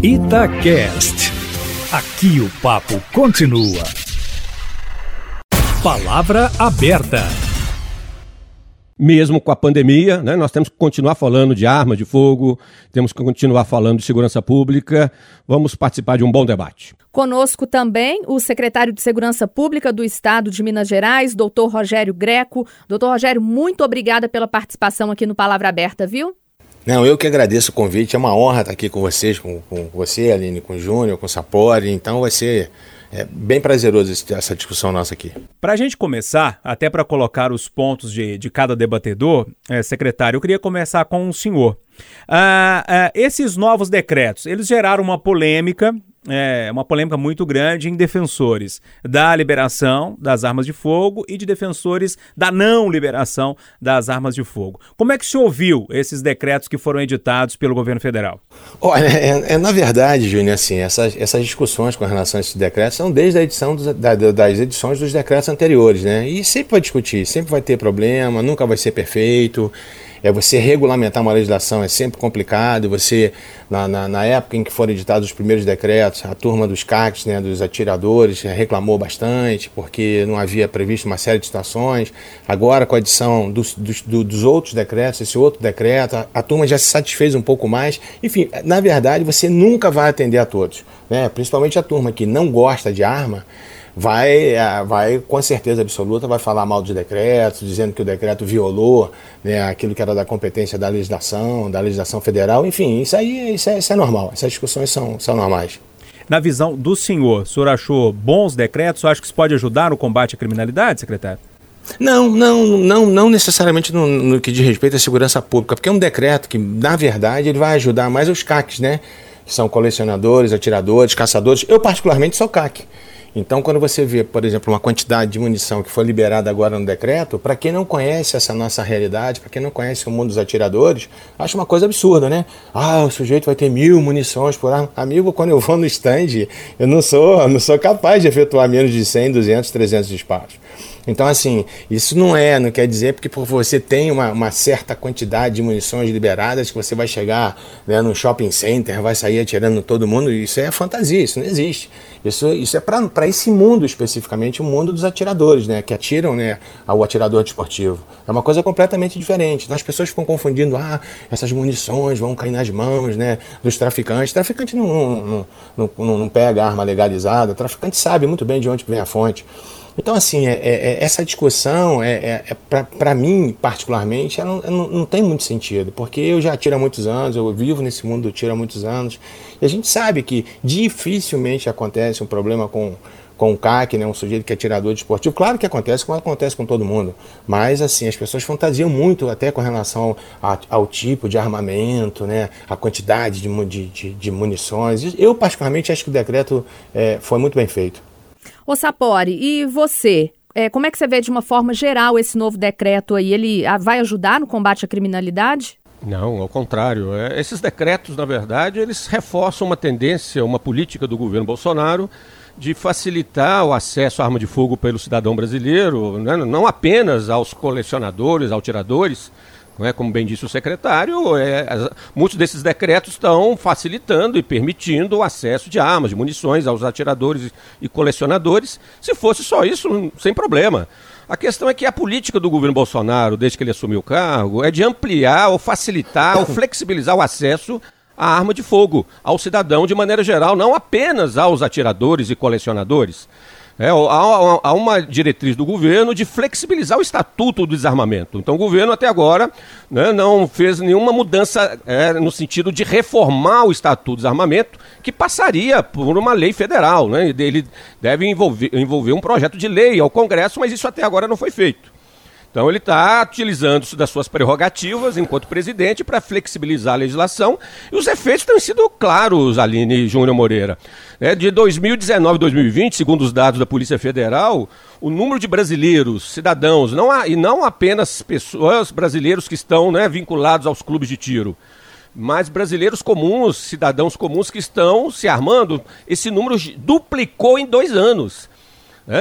Itacast. Aqui o papo continua. Palavra aberta. Mesmo com a pandemia, né, nós temos que continuar falando de arma de fogo, temos que continuar falando de segurança pública. Vamos participar de um bom debate. Conosco também o secretário de Segurança Pública do Estado de Minas Gerais, doutor Rogério Greco. Doutor Rogério, muito obrigada pela participação aqui no Palavra Aberta, viu? Não, eu que agradeço o convite. É uma honra estar aqui com vocês, com, com você, Aline, com o Júnior, com o Sapori. Então vai ser é, bem prazeroso essa discussão nossa aqui. Para a gente começar, até para colocar os pontos de, de cada debatedor, é, secretário, eu queria começar com o senhor. Ah, ah, esses novos decretos, eles geraram uma polêmica é, uma polêmica muito grande em defensores da liberação das armas de fogo e de defensores da não liberação das armas de fogo. Como é que se ouviu esses decretos que foram editados pelo governo federal? Olha, é, é na verdade, Júnior, assim, essas, essas discussões com relação a esses decretos são desde a edição dos, da, das edições dos decretos anteriores, né? E sempre vai discutir, sempre vai ter problema, nunca vai ser perfeito é você regulamentar uma legislação é sempre complicado. Você, na, na, na, época em que foram editados os primeiros decretos, a turma dos CACs, né, dos atiradores, reclamou bastante, porque não havia previsto uma série de situações. Agora, com a edição dos, dos, dos outros decretos, esse outro decreto, a, a, turma já se satisfez um pouco mais. Enfim, na verdade, você nunca vai atender a todos, né? principalmente a turma que não gosta de arma vai, é, vai com certeza absoluta, vai falar mal dos decretos, dizendo que o decreto violou né, aquilo que era da competência da legislação, da legislação federal, enfim, isso aí isso é, isso é normal, essas discussões são, são normais. Na visão do senhor, o senhor achou bons decretos? O acha que isso pode ajudar no combate à criminalidade, secretário? Não, não, não, não necessariamente no, no, que diz respeito à segurança pública, porque é um decreto que, na verdade, ele vai ajudar mais os CACs, né? Que são colecionadores, atiradores, caçadores. Eu, particularmente, sou CAC. Então, quando você vê, por exemplo, uma quantidade de munição que foi liberada agora no decreto, para quem não conhece essa nossa realidade, para quem não conhece o mundo dos atiradores, acha uma coisa absurda, né? Ah, o sujeito vai ter mil munições por arma. Amigo, quando eu vou no stand, eu não sou, não sou capaz de efetuar menos de 100, 200, 300 disparos. Então, assim, isso não é, não quer dizer porque por você tem uma, uma certa quantidade de munições liberadas que você vai chegar né, no shopping center, vai sair atirando todo mundo. Isso é fantasia, isso não existe. Isso, isso é para esse mundo especificamente, o mundo dos atiradores, né, que atiram né, ao atirador desportivo. É uma coisa completamente diferente. Então, as pessoas ficam confundindo, ah, essas munições vão cair nas mãos né, dos traficantes. Traficante não, não, não, não, não pega arma legalizada, o traficante sabe muito bem de onde vem a fonte. Então, assim, é, é, é essa discussão, é, é, é para mim, particularmente, ela não, não, não, tem muito sentido, porque eu já tiro há muitos anos, eu vivo nesse mundo do tiro há muitos anos, e a gente sabe que dificilmente acontece um problema com, com o CAC, né, um sujeito que é tirador desportivo. Claro que acontece, como acontece com todo mundo, mas assim, as pessoas fantasiam muito até com relação ao tipo de armamento, né, a quantidade de, de, de, munições. Eu, particularmente, acho que o decreto é, foi muito bem feito. Ô Sapori, e você? É, como é que você vê de uma forma geral esse novo decreto aí? Ele ah, vai ajudar no combate à criminalidade? Não, ao contrário. É, esses decretos, na verdade, eles reforçam uma tendência, uma política do governo Bolsonaro de facilitar o acesso à arma de fogo pelo cidadão brasileiro, né? não apenas aos colecionadores, aos tiradores, não é? Como bem disse o secretário, é, muitos desses decretos estão facilitando e permitindo o acesso de armas, de munições aos atiradores e colecionadores. Se fosse só isso, sem problema. A questão é que a política do governo Bolsonaro, desde que ele assumiu o cargo, é de ampliar ou facilitar ou flexibilizar o acesso à arma de fogo ao cidadão de maneira geral, não apenas aos atiradores e colecionadores. É, há, há, uma diretriz do governo de flexibilizar o estatuto do desarmamento. Então, o governo até agora né, não fez nenhuma mudança é, no sentido de reformar o estatuto do desarmamento, que passaria por uma lei federal. Né? Ele deve envolver, envolver um projeto de lei ao Congresso, mas isso até agora não foi feito. Então ele está utilizando das suas prerrogativas enquanto presidente para flexibilizar a legislação e os efeitos têm sido claros, Aline Júnior Moreira. É, de 2019 a 2020, segundo os dados da Polícia Federal, o número de brasileiros, cidadãos, não há, e não apenas pessoas brasileiros que estão né, vinculados aos clubes de tiro, mas brasileiros comuns, cidadãos comuns que estão se armando, esse número duplicou em dois anos.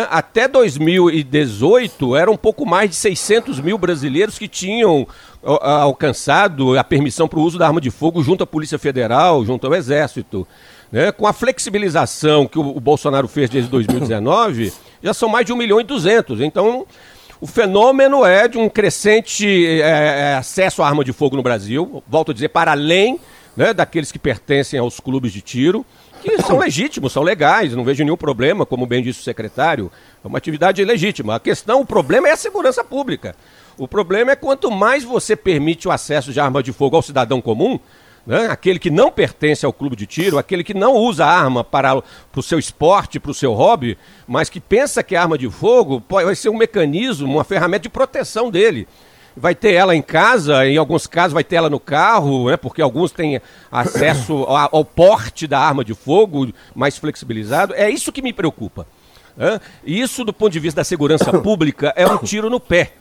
Até 2018, eram um pouco mais de 600 mil brasileiros que tinham alcançado a permissão para o uso da arma de fogo junto à Polícia Federal, junto ao Exército. Né? Com a flexibilização que o, o Bolsonaro fez desde 2019, já são mais de 1 milhão e 200. Então, o fenômeno é de um crescente é, é, acesso à arma de fogo no Brasil, volto a dizer, para além né, daqueles que pertencem aos clubes de tiro que são legítimos, são legais, não vejo nenhum problema, como bem disse o secretário, é uma atividade legítima. A questão, o problema é a segurança pública. O problema é quanto mais você permite o acesso de arma de fogo ao cidadão comum, né, aquele que não pertence ao clube de tiro, aquele que não usa arma para, para o seu esporte, para o seu hobby, mas que pensa que a arma de fogo pode, vai ser um mecanismo, uma ferramenta de proteção dele vai ter ela em casa, em alguns casos vai ter ela no carro, né, porque alguns têm acesso ao, ao porte da arma de fogo mais flexibilizado. É isso que me preocupa. Né? Isso, do ponto de vista da segurança pública, é um tiro no pé.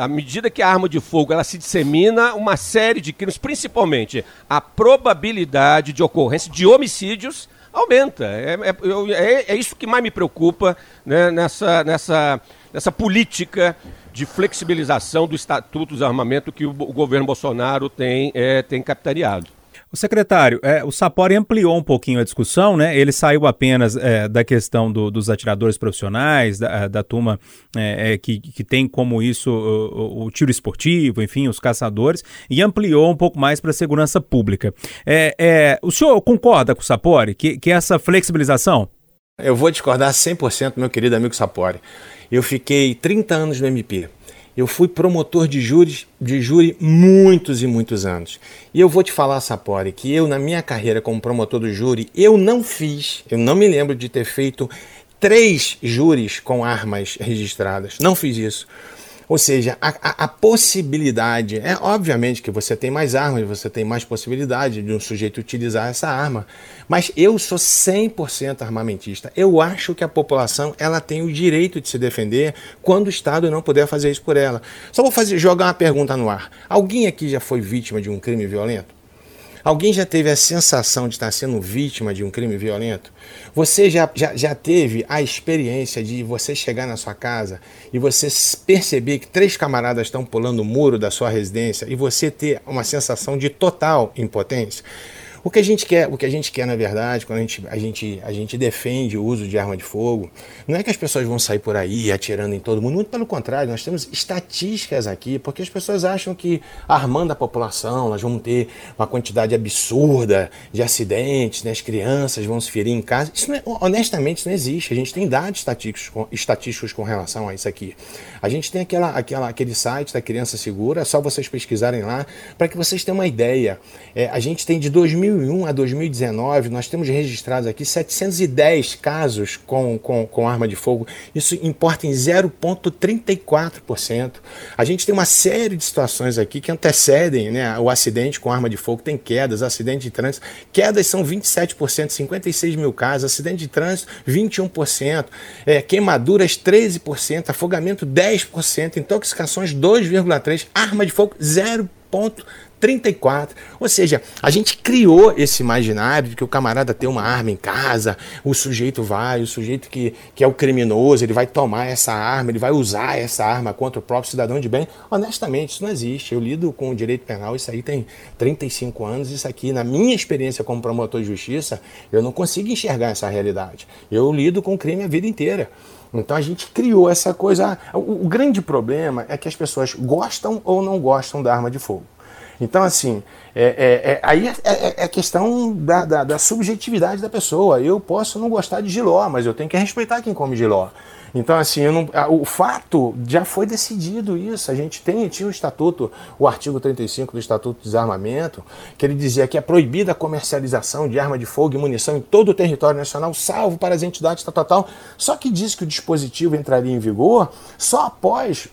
À medida que a arma de fogo ela se dissemina, uma série de crimes, principalmente a probabilidade de ocorrência de homicídios, aumenta. É, é, é, é isso que mais me preocupa né, nessa, nessa, nessa política de flexibilização do Estatuto do Armamento que o, o governo Bolsonaro tem, é, tem capitaneado. O secretário, é, o Sapori ampliou um pouquinho a discussão, né? Ele saiu apenas é, da questão do, dos atiradores profissionais, da, da turma é, é que, que tem como isso o, o, tiro esportivo, enfim, os caçadores, e ampliou um pouco mais para a segurança pública. É, é, o senhor concorda com o Sapori que, que essa flexibilização? Eu vou discordar 100%, meu querido amigo Sapori. Eu fiquei 30 anos no MP. Eu fui promotor de júri, de júri muitos e muitos anos. E eu vou te falar, Sapori, que eu, na minha carreira como promotor do júri, eu não fiz, eu não me lembro de ter feito três júris com armas registradas. Não fiz isso. Ou seja, a, a, a, possibilidade, é obviamente que você tem mais armas, você tem mais possibilidade de um sujeito utilizar essa arma, mas eu sou 100% armamentista. Eu acho que a população ela tem o direito de se defender quando o Estado não puder fazer isso por ela. Só vou fazer, jogar uma pergunta no ar. Alguém aqui já foi vítima de um crime violento? Alguém já teve a sensação de estar sendo vítima de um crime violento? Você já, já, já teve a experiência de você chegar na sua casa e você perceber que três camaradas estão pulando o muro da sua residência e você ter uma sensação de total impotência? O que a gente quer, o que a gente quer na verdade, quando a gente, a gente, a gente defende o uso de arma de fogo, não é que as pessoas vão sair por aí atirando em todo mundo, muito pelo contrário, nós temos estatísticas aqui, porque as pessoas acham que armando a população, nós vamos ter uma quantidade absurda de acidentes, né? as crianças vão se ferir em casa. Isso é, honestamente isso não existe. A gente tem dados estatísticos com, estatísticos com relação a isso aqui. A gente tem aquela, aquela, aquele site da Criança Segura, é só vocês pesquisarem lá, para que vocês tenham uma ideia. É, a gente tem de 2000 2001 a 2019, nós temos registrados aqui 710 casos com, com, com arma de fogo. Isso importa em 0,34%. A gente tem uma série de situações aqui que antecedem né, o acidente com arma de fogo. Tem quedas, acidente de trânsito. Quedas são 27%, 56 mil casos. Acidente de trânsito, 21%. É, queimaduras, 13%. Afogamento, 10%. Intoxicações, 2,3%. Arma de fogo, 0,34%. 34. Ou seja, a gente criou esse imaginário de que o camarada tem uma arma em casa, o sujeito vai, o sujeito que, que é o criminoso, ele vai tomar essa arma, ele vai usar essa arma contra o próprio cidadão de bem. Honestamente, isso não existe. Eu lido com o direito penal, isso aí tem 35 anos, isso aqui, na minha experiência como promotor de justiça, eu não consigo enxergar essa realidade. Eu lido com crime a vida inteira. Então a gente criou essa coisa. O, o, grande problema é que as pessoas gostam ou não gostam da arma de fogo. Então, assim, é, é, é aí é, é, é questão da, da, da, subjetividade da pessoa. Eu posso não gostar de giló, mas eu tenho que respeitar quem come giló. Então, assim, não, o fato já foi decidido isso. A gente tem, tinha o estatuto, o artigo 35 do Estatuto de Desarmamento, que ele dizia que é proibida a comercialização de arma de fogo e munição em todo o território nacional, salvo para as entidades tal, tal, tal. Só que diz que o dispositivo entraria em vigor só após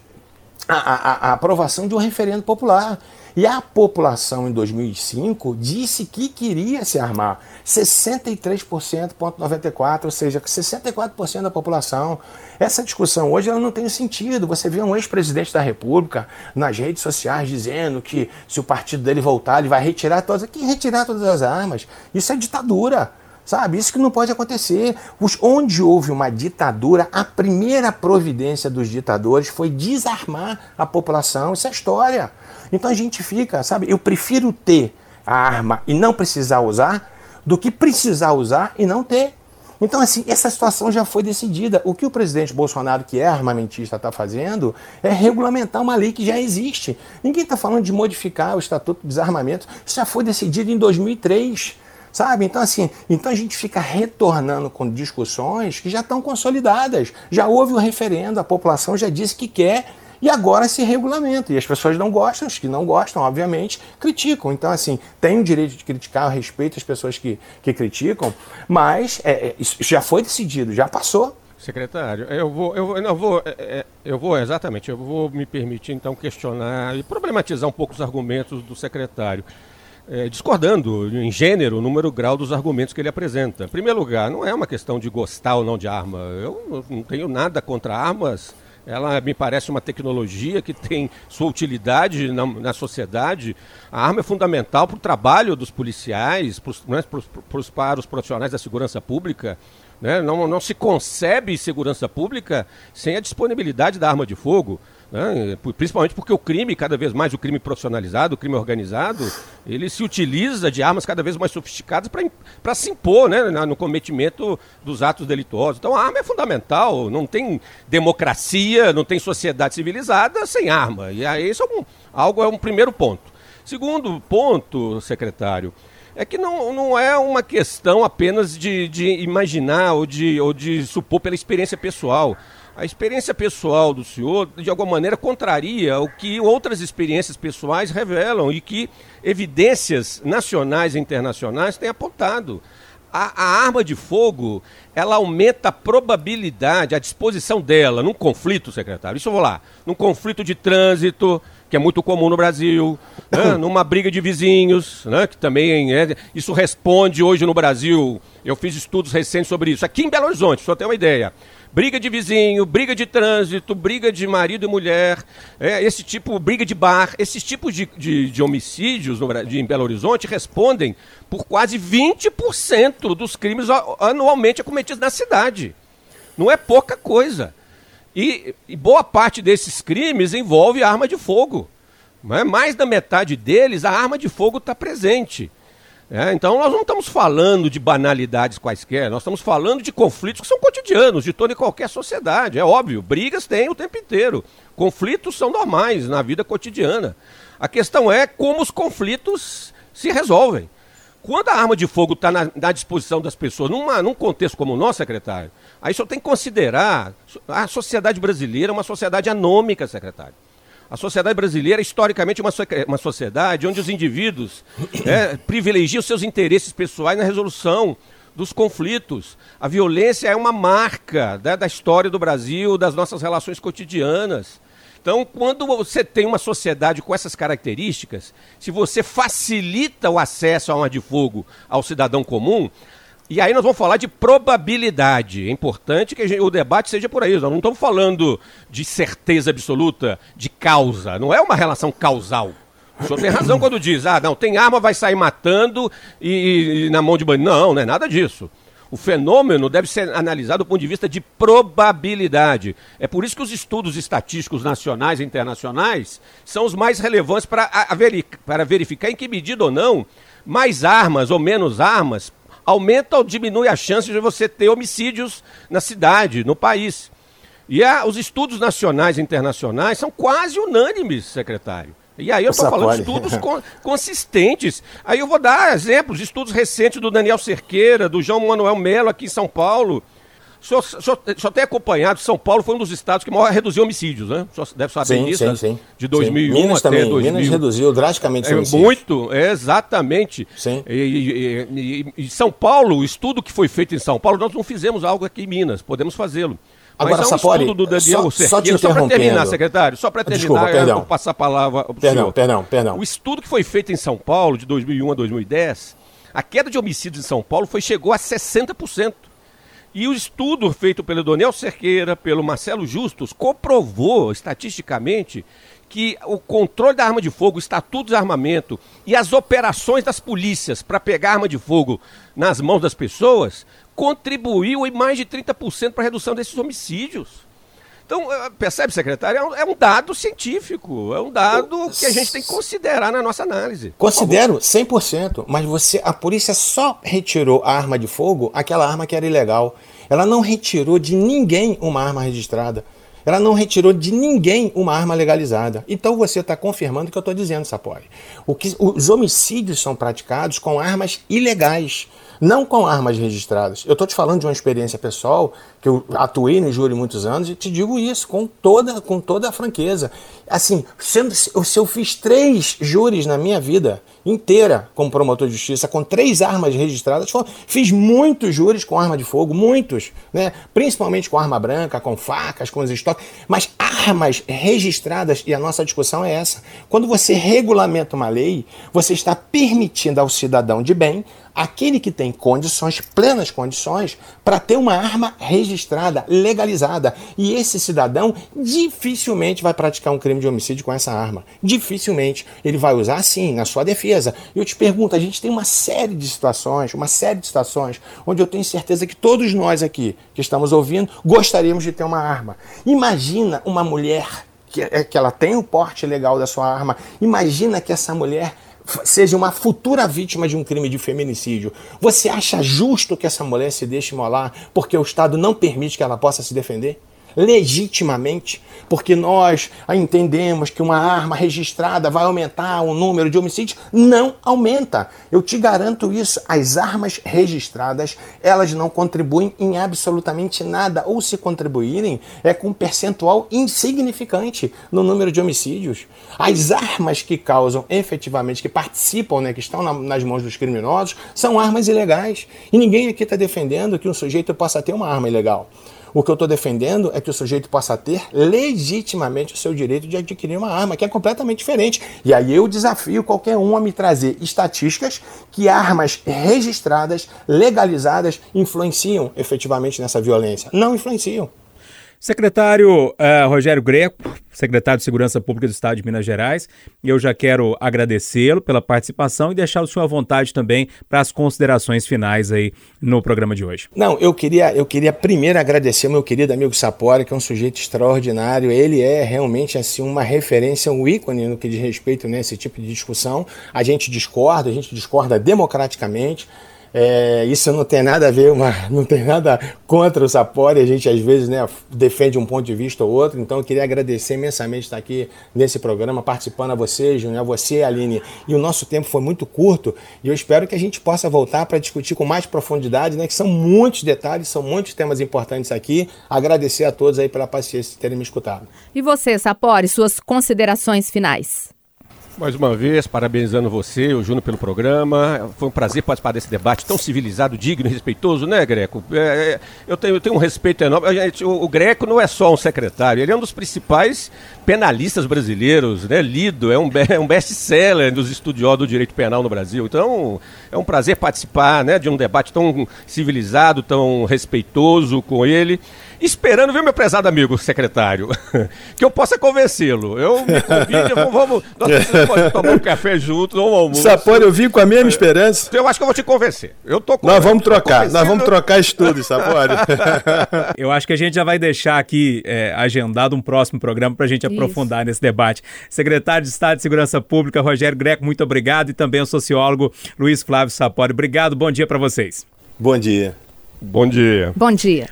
a, a, a aprovação de um referendo popular. E a população em 2005 disse que queria se armar. 63,94%, ou seja, 64% da população. Essa discussão hoje ela não tem sentido. Você vê um ex-presidente da República nas redes sociais dizendo que se o partido dele voltar, ele vai retirar todas. Que retirar todas as armas? Isso é ditadura. Sabe? Isso que não pode acontecer. Os, onde houve uma ditadura, a primeira providência dos ditadores foi desarmar a população. Isso é história. Então a gente fica, sabe? Eu prefiro ter a arma e não precisar usar do que precisar usar e não ter. Então, assim, essa situação já foi decidida. O que o presidente Bolsonaro, que é armamentista, está fazendo é regulamentar uma lei que já existe. Ninguém está falando de modificar o Estatuto de Desarmamento. Isso já foi decidido em 2003. Sabe? Então, assim, então a gente fica retornando com discussões que já estão consolidadas. Já houve o referendo, a população já disse que quer e agora se regulamenta. E as pessoas não gostam, os que não gostam, obviamente, criticam. Então, assim, tem o direito de criticar, eu respeito as pessoas que, que criticam, mas é, é, isso já foi decidido, já passou. Secretário, eu vou, eu, eu vou, é, é, eu vou exatamente, eu vou me permitir então questionar e problematizar um pouco os argumentos do secretário. É, discordando em gênero, número, grau dos argumentos que ele apresenta. Em primeiro lugar, não é uma questão de gostar ou não de arma. Eu não tenho nada contra armas ela me parece uma tecnologia que tem sua utilidade na, na sociedade. A arma é fundamental para o trabalho dos policiais, pros, né, pros, pros, para os profissionais da segurança pública. Né? Não, não se concebe segurança pública sem a disponibilidade da arma de fogo. Né? Principalmente porque o crime, cada vez mais o crime profissionalizado, o crime organizado, ele se utiliza de armas cada vez mais sofisticadas para se impor né? no cometimento dos atos delituosos. Então a arma é fundamental, não tem democracia, não tem sociedade civilizada sem arma. E aí isso é um, algo é um primeiro ponto. Segundo ponto, secretário, é que não, não é uma questão apenas de, de imaginar ou de, ou de supor pela experiência pessoal a experiência pessoal do senhor, de alguma maneira, contraria o que outras experiências pessoais revelam e que evidências nacionais e internacionais têm apontado. A, a, arma de fogo, ela aumenta a probabilidade, a disposição dela num conflito, secretário. Isso eu vou lá. Num conflito de trânsito, que é muito comum no Brasil, né? numa briga de vizinhos, né? que também é, isso responde hoje no Brasil. Eu fiz estudos recentes sobre isso. Aqui em Belo Horizonte, só ter uma ideia briga de vizinho, briga de trânsito, briga de marido e mulher, é, esse tipo, briga de bar, esses tipos de, de, de homicídios no, de, em Belo Horizonte respondem por quase 20% dos crimes anualmente cometidos na cidade. Não é pouca coisa. E, e boa parte desses crimes envolve arma de fogo. É? Mais da metade deles, a arma de fogo está presente. É, então nós não estamos falando de banalidades quaisquer, nós estamos falando de conflitos que são cotidianos, de toda e qualquer sociedade. É óbvio, brigas tem o tempo inteiro. Conflitos são normais na vida cotidiana. A questão é como os conflitos se resolvem. Quando a arma de fogo está na, na, disposição das pessoas, numa, num contexto como o nosso, secretário, aí só tem que considerar a sociedade brasileira uma sociedade anômica, secretário. A sociedade brasileira é historicamente uma, uma sociedade onde os indivíduos é, privilegiam seus interesses pessoais na resolução dos conflitos. A violência é uma marca né, da história do Brasil, das nossas relações cotidianas. Então, quando você tem uma sociedade com essas características, se você facilita o acesso a uma de fogo ao cidadão comum, e aí nós vamos falar de probabilidade. É importante que gente, o debate seja por aí. Nós não estamos falando de certeza absoluta, de causa. Não é uma relação causal. O senhor tem razão quando diz, ah, não, tem arma, vai sair matando e, e na mão de banho. Não, não é nada disso. O fenômeno deve ser analisado do ponto de vista de probabilidade. É por isso que os estudos estatísticos nacionais e internacionais são os mais relevantes para, para verificar em que medida ou não mais armas ou menos armas aumenta ou diminui a chance de você ter homicídios na cidade, no país. E a, os estudos nacionais e internacionais são quase unânimes, secretário. E aí eu estou falando de estudos consistentes. Aí eu vou dar exemplos, estudos recentes do Daniel Cerqueira, do João Manuel Melo aqui em São Paulo, o senhor, o, senhor, o senhor tem acompanhado, São Paulo foi um dos estados que maior reduziu homicídios, né? O senhor deve saber sim, disso. Sim, sim. De 2001 sim. Minas até também. 2000. Minas reduziu drasticamente é, homicídios. Muito, é, exatamente. Sim. E, e, e, São Paulo, o estudo que foi feito em São Paulo, nós não fizemos algo aqui em Minas, podemos fazê-lo. Agora, Mas é um Sapori, estudo do Daniel só, Cerqueira, só, para terminar, secretário, só para terminar, Desculpa, perdão. eu vou passar a palavra para o Perdão, senhor. perdão, perdão. O estudo que foi feito em São Paulo, de 2001 a 2010, a queda de homicídios em São Paulo foi, chegou a 60%. E o estudo feito pelo Doniel Cerqueira, pelo Marcelo Justus, comprovou estatisticamente que o controle da arma de fogo, o estatuto de armamento e as operações das polícias para pegar arma de fogo nas mãos das pessoas contribuiu em mais de 30% para a redução desses homicídios. Então, eh, percebe, secretário? É um, é um, dado científico, é um dado que a gente tem que considerar na nossa análise. Considero 100%, mas você, a polícia só retirou a arma de fogo, aquela arma que era ilegal. Ela não retirou de ninguém uma arma registrada. Ela não retirou de ninguém uma arma legalizada. Então você está confirmando o que eu estou dizendo, Sapori. O que, os homicídios são praticados com armas ilegais não com armas registradas. Eu estou te falando de uma experiência pessoal, que eu atuei no júri muitos anos, e te digo isso com toda, com toda a franqueza. Assim, sendo, se eu fiz três júris na minha vida inteira como promotor de justiça, com três armas registradas, fiz muitos júris com arma de fogo, muitos, né? principalmente com arma branca, com facas, com os estoques, mas armas registradas, e a nossa discussão é essa. Quando você regulamenta uma lei, você está permitindo ao cidadão de bem aquele que tem condições, plenas condições, para ter uma arma registrada, legalizada. E esse cidadão dificilmente vai praticar um crime de homicídio com essa arma. Dificilmente. Ele vai usar sim, na sua defesa. E eu te pergunto, a gente tem uma série de situações, uma série de situações, onde eu tenho certeza que todos nós aqui que estamos ouvindo gostaríamos de ter uma arma. Imagina uma mulher que, é, que ela tem o porte legal da sua arma. Imagina que essa mulher seja uma futura vítima de um crime de feminicídio, você acha justo que essa mulher se deixe molar porque o Estado não permite que ela possa se defender? Legitimamente, porque nós entendemos que uma arma registrada vai aumentar o número de homicídios, não aumenta. Eu te garanto isso. As armas registradas, elas não contribuem em absolutamente nada, ou se contribuírem, é com um percentual insignificante no número de homicídios. As armas que causam efetivamente, que participam, né, que estão na, nas mãos dos criminosos, são armas ilegais. E ninguém aqui está defendendo que um sujeito possa ter uma arma ilegal. O que eu estou defendendo é que o sujeito possa ter legitimamente o seu direito de adquirir uma arma, que é completamente diferente. E aí eu desafio qualquer um a me trazer estatísticas que armas registradas, legalizadas, influenciam efetivamente nessa violência. Não influenciam. Secretário uh, Rogério Greco, secretário de Segurança Pública do Estado de Minas Gerais, eu já quero agradecê-lo pela participação e deixar o senhor à vontade também para as considerações finais aí no programa de hoje. Não, eu queria, eu queria primeiro agradecer ao meu querido amigo Sapori, que é um sujeito extraordinário. Ele é realmente assim uma referência, um ícone no que diz respeito nesse tipo de discussão. A gente discorda, a gente discorda democraticamente. É, isso não tem nada a ver, uma, não tem nada contra o Sapori, a gente às vezes né, defende um ponto de vista ou outro, então eu queria agradecer imensamente estar aqui nesse programa, participando a você, Júnior, a você, Aline, e o nosso tempo foi muito curto e eu espero que a gente possa voltar para discutir com mais profundidade, né, que são muitos detalhes, são muitos temas importantes aqui, agradecer a todos aí pela paciência de terem me escutado. E você, Sapori, suas considerações finais? Mais uma vez, parabenizando você, o Júnior, pelo programa. Foi um prazer participar desse debate tão civilizado, digno e respeitoso, né, Greco? É, é, eu, tenho, eu tenho um respeito enorme. Gente, o, o, Greco não é só um secretário, ele é um dos principais penalistas brasileiros, né? Lido, é um, é um best-seller dos estudiosos do direito penal no Brasil. Então, é um prazer participar né, de um debate tão civilizado, tão respeitoso com ele esperando, viu, meu prezado amigo secretário, que eu possa convencê-lo. Eu me convido, vamos, nós podemos tomar um café juntos, um almoço. Sapori, eu vim com a mesma esperança. Eu acho que eu vou te convencer. Eu tô Nós vamos trocar, nós vamos trocar estudos, Sapori. eu acho que a gente já vai deixar aqui é, agendado um próximo programa para a gente Isso. aprofundar nesse debate. Secretário de Estado de Segurança Pública, Rogério Greco, muito obrigado, e também o sociólogo Luiz Flávio Sapori. Obrigado, bom dia para vocês. Bom dia. Bom dia. Bom dia.